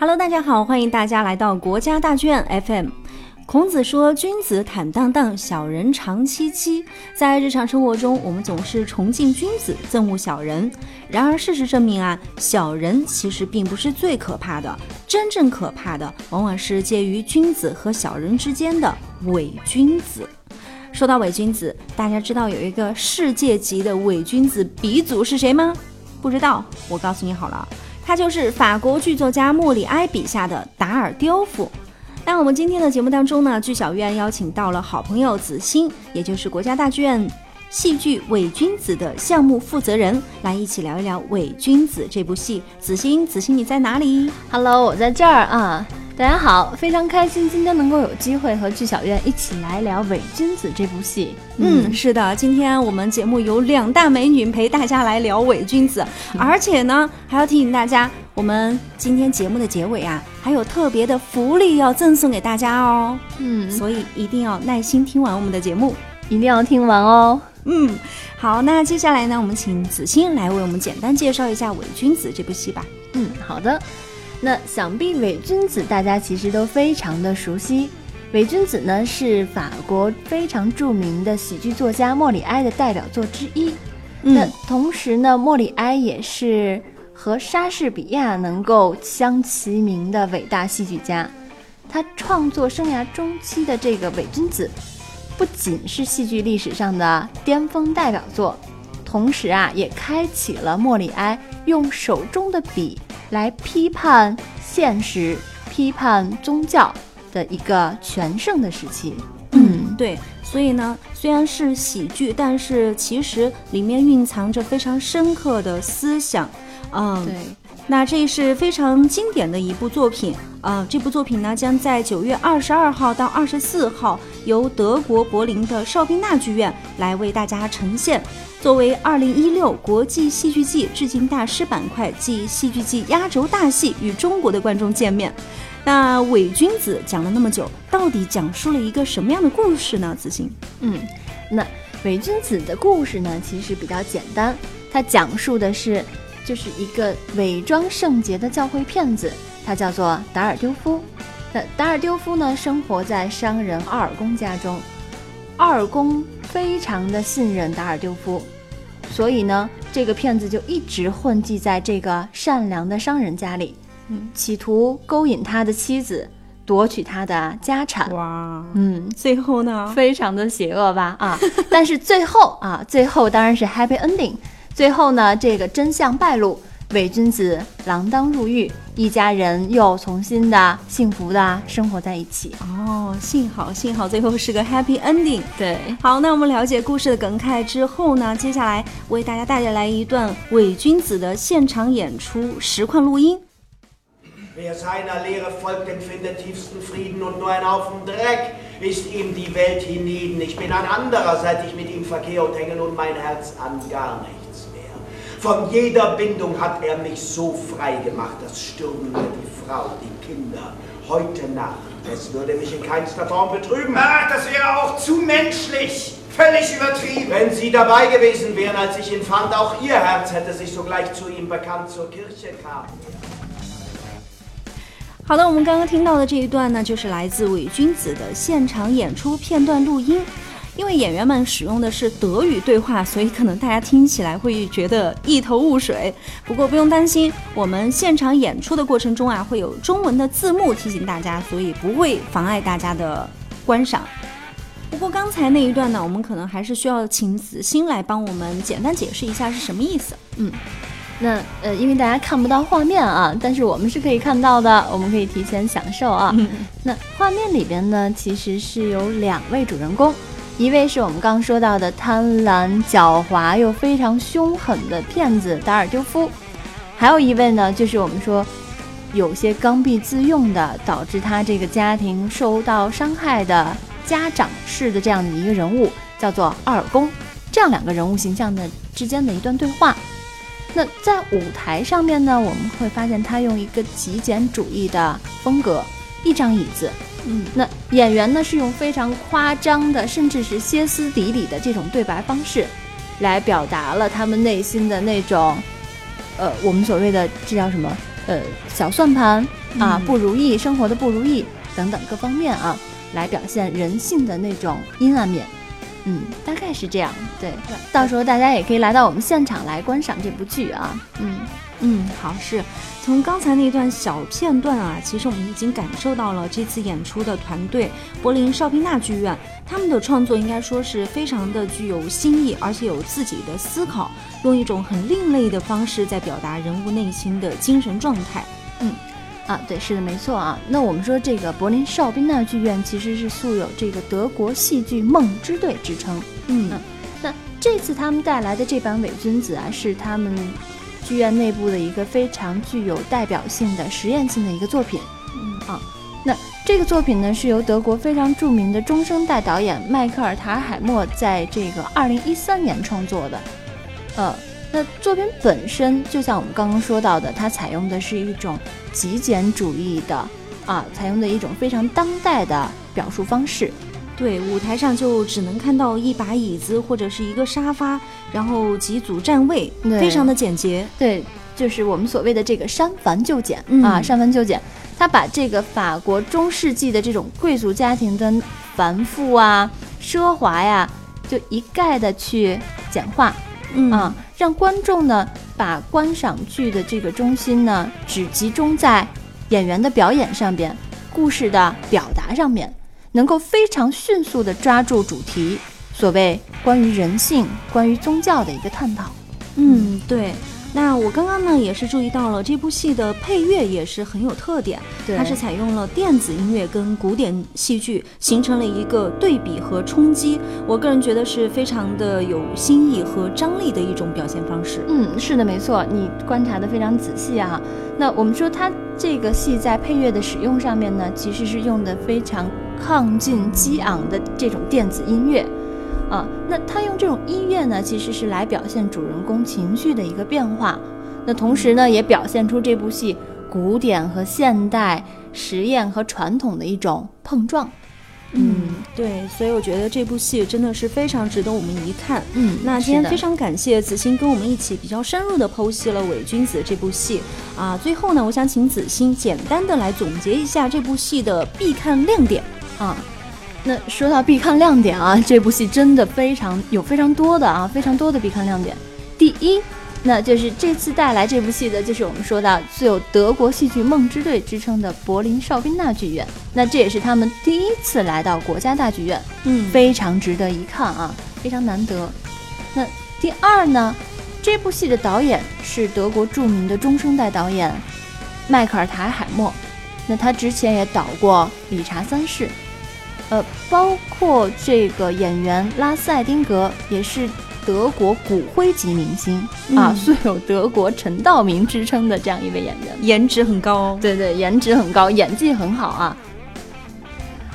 Hello，大家好，欢迎大家来到国家大剧院 FM。孔子说：“君子坦荡荡，小人长戚戚。”在日常生活中，我们总是崇敬君子，憎恶小人。然而，事实证明啊，小人其实并不是最可怕的，真正可怕的往往是介于君子和小人之间的伪君子。说到伪君子，大家知道有一个世界级的伪君子鼻祖是谁吗？不知道，我告诉你好了。他就是法国剧作家莫里埃笔下的达尔丢夫。那我们今天的节目当中呢，剧小院邀请到了好朋友子欣，也就是国家大剧院戏剧《伪君子》的项目负责人，来一起聊一聊《伪君子》这部戏。子欣，子欣你在哪里？Hello，我在这儿啊。大家好，非常开心今天能够有机会和剧小院一起来聊《伪君子》这部戏。嗯，是的，今天我们节目有两大美女陪大家来聊《伪君子》，而且呢，还要提醒大家，我们今天节目的结尾啊，还有特别的福利要赠送给大家哦。嗯，所以一定要耐心听完我们的节目，一定要听完哦。嗯，好，那接下来呢，我们请子欣来为我们简单介绍一下《伪君子》这部戏吧。嗯，好的。那想必伪君子大家其实都非常的熟悉，伪君子呢是法国非常著名的喜剧作家莫里埃的代表作之一。那同时呢，莫里埃也是和莎士比亚能够相齐名的伟大戏剧家。他创作生涯中期的这个伪君子，不仅是戏剧历史上的巅峰代表作，同时啊，也开启了莫里埃用手中的笔。来批判现实、批判宗教的一个全盛的时期。嗯，对。所以呢，虽然是喜剧，但是其实里面蕴藏着非常深刻的思想。嗯，对。那这是非常经典的一部作品。呃，这部作品呢，将在九月二十二号到二十四号由德国柏林的邵宾纳剧院来为大家呈现。作为二零一六国际戏剧季致敬大师板块暨戏剧季压轴大戏，与中国的观众见面。那伪君子讲了那么久，到底讲述了一个什么样的故事呢？子欣，嗯，那伪君子的故事呢，其实比较简单，它讲述的是，就是一个伪装圣洁的教会骗子，他叫做达尔丢夫。那达尔丢夫呢，生活在商人奥尔公家中，奥尔公。非常的信任达尔丢夫，所以呢，这个骗子就一直混迹在这个善良的商人家里，嗯，企图勾引他的妻子，夺取他的家产。哇，嗯，最后呢，非常的邪恶吧？啊，但是最后啊，最后当然是 happy ending。最后呢，这个真相败露。伪君子锒铛入狱，一家人又重新的幸福的生活在一起。哦，幸好幸好最后是个 happy ending。对，好，那我们了解故事的梗概之后呢，接下来为大家带来一段伪君子的现场演出实况录音。Von jeder Bindung hat er mich so frei gemacht, das stürmen mir die Frau, die Kinder, heute Nacht. Es würde mich in keinster Form betrüben. Ach, das wäre auch zu menschlich. Völlig übertrieben. Wenn Sie dabei gewesen wären, als ich ihn fand, auch Ihr Herz hätte sich sogleich zu ihm bekannt zur Kirche kam. 好的，我们刚刚听到的这一段呢，就是来自伪君子的现场演出片段录音。 因为演员们使用的是德语对话，所以可能大家听起来会觉得一头雾水。不过不用担心，我们现场演出的过程中啊，会有中文的字幕提醒大家，所以不会妨碍大家的观赏。不过刚才那一段呢，我们可能还是需要请子欣来帮我们简单解释一下是什么意思。嗯，那呃，因为大家看不到画面啊，但是我们是可以看到的，我们可以提前享受啊。那画面里边呢，其实是有两位主人公。一位是我们刚说到的贪婪、狡猾又非常凶狠的骗子达尔丢夫，还有一位呢，就是我们说有些刚愎自用的，导致他这个家庭受到伤害的家长式的这样的一个人物，叫做奥尔公。这样两个人物形象的之间的一段对话。那在舞台上面呢，我们会发现他用一个极简主义的风格，一张椅子。嗯，那演员呢是用非常夸张的，甚至是歇斯底里的这种对白方式，来表达了他们内心的那种，呃，我们所谓的这叫什么呃小算盘啊、嗯不如意、生活的不如意等等各方面啊，来表现人性的那种阴暗面。嗯，大概是这样。对，到时候大家也可以来到我们现场来观赏这部剧啊。嗯，嗯，好，是从刚才那段小片段啊，其实我们已经感受到了这次演出的团队柏林绍宾纳剧院，他们的创作应该说是非常的具有新意，而且有自己的思考，用一种很另类的方式在表达人物内心的精神状态。嗯啊，对，是的，没错啊。那我们说这个柏林绍宾纳剧院其实是素有这个德国戏剧梦之队之称。嗯那这次他们带来的这版《伪君子》啊，是他们剧院内部的一个非常具有代表性的实验性的一个作品。嗯啊，那这个作品呢，是由德国非常著名的中生代导演迈克尔·塔尔海默在这个二零一三年创作的。呃，那作品本身就像我们刚刚说到的，它采用的是一种极简主义的啊，采用的一种非常当代的表述方式。对，舞台上就只能看到一把椅子或者是一个沙发，然后几组站位，非常的简洁。对，就是我们所谓的这个删繁就简、嗯啊，删繁就简。他把这个法国中世纪的这种贵族家庭的繁复啊、奢华呀，就一概的去简化嗯啊，让观众呢把观赏剧的这个中心呢只集中在演员的表演上边，故事的表达上面，能够非常迅速的抓住主题，所谓关于人性、关于宗教的一个探讨。嗯，对。那我刚刚呢也是注意到了这部戏的配乐也是很有特点，对它是采用了电子音乐跟古典戏剧形成了一个对比和冲击。我个人觉得是非常的有新意和张力的一种表现方式。嗯，是的，没错，你观察的非常仔细啊。那我们说它这个戏在配乐的使用上面呢，其实是用的非常亢进激昂的这种电子音乐。啊，那他用这种音乐呢，其实是来表现主人公情绪的一个变化。那同时呢，也表现出这部戏古典和现代、实验和传统的一种碰撞。嗯，对，所以我觉得这部戏真的是非常值得我们一看。嗯那今天非常感谢子欣跟我们一起比较深入的剖析了《伪君子》这部戏啊。最后呢，我想请子欣简单的来总结一下这部戏的必看亮点。啊。那说到必看亮点啊，这部戏真的非常有非常多的啊，非常多的必看亮点。第一，那就是这次带来这部戏的，就是我们说到具有德国戏剧梦之队之称的柏林哨兵大剧院。那这也是他们第一次来到国家大剧院，嗯非常值得一看啊，非常难得。那第二呢，这部戏的导演是德国著名的中生代导演迈克尔·塔尔海默。那他之前也导过《理查三世》，呃，包括这个演员拉斯艾丁格也是德国骨灰级明星、啊，嗯素有德国陈道明之称的这样一位演员。颜值很高哦。对对，颜值很高，演技很好啊。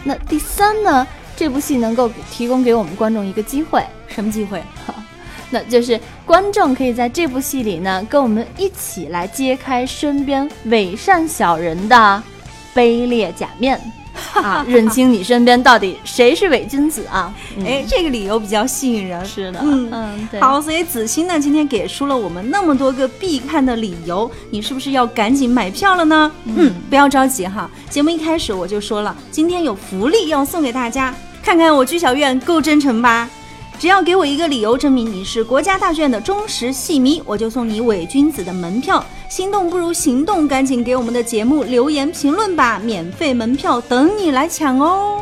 那第三呢，这部戏能够提供给我们观众一个机会，什么机会？那就是观众可以在这部戏里呢，跟我们一起来揭开身边伪善小人的卑劣假面啊，认清你身边到底谁是伪君子啊！嗯哎，这个理由比较吸引人。是的，嗯嗯，对，好，所以子欣呢今天给出了我们那么多个必看的理由，你是不是要赶紧买票了呢？嗯，不要着急哈，节目一开始我就说了，今天有福利要送给大家，看看我居小院够真诚吧。只要给我一个理由证明你是国家大剧院的忠实戏迷，我就送你伪君子的门票。心动不如行动，赶紧给我们的节目留言评论吧，免费门票等你来抢哦。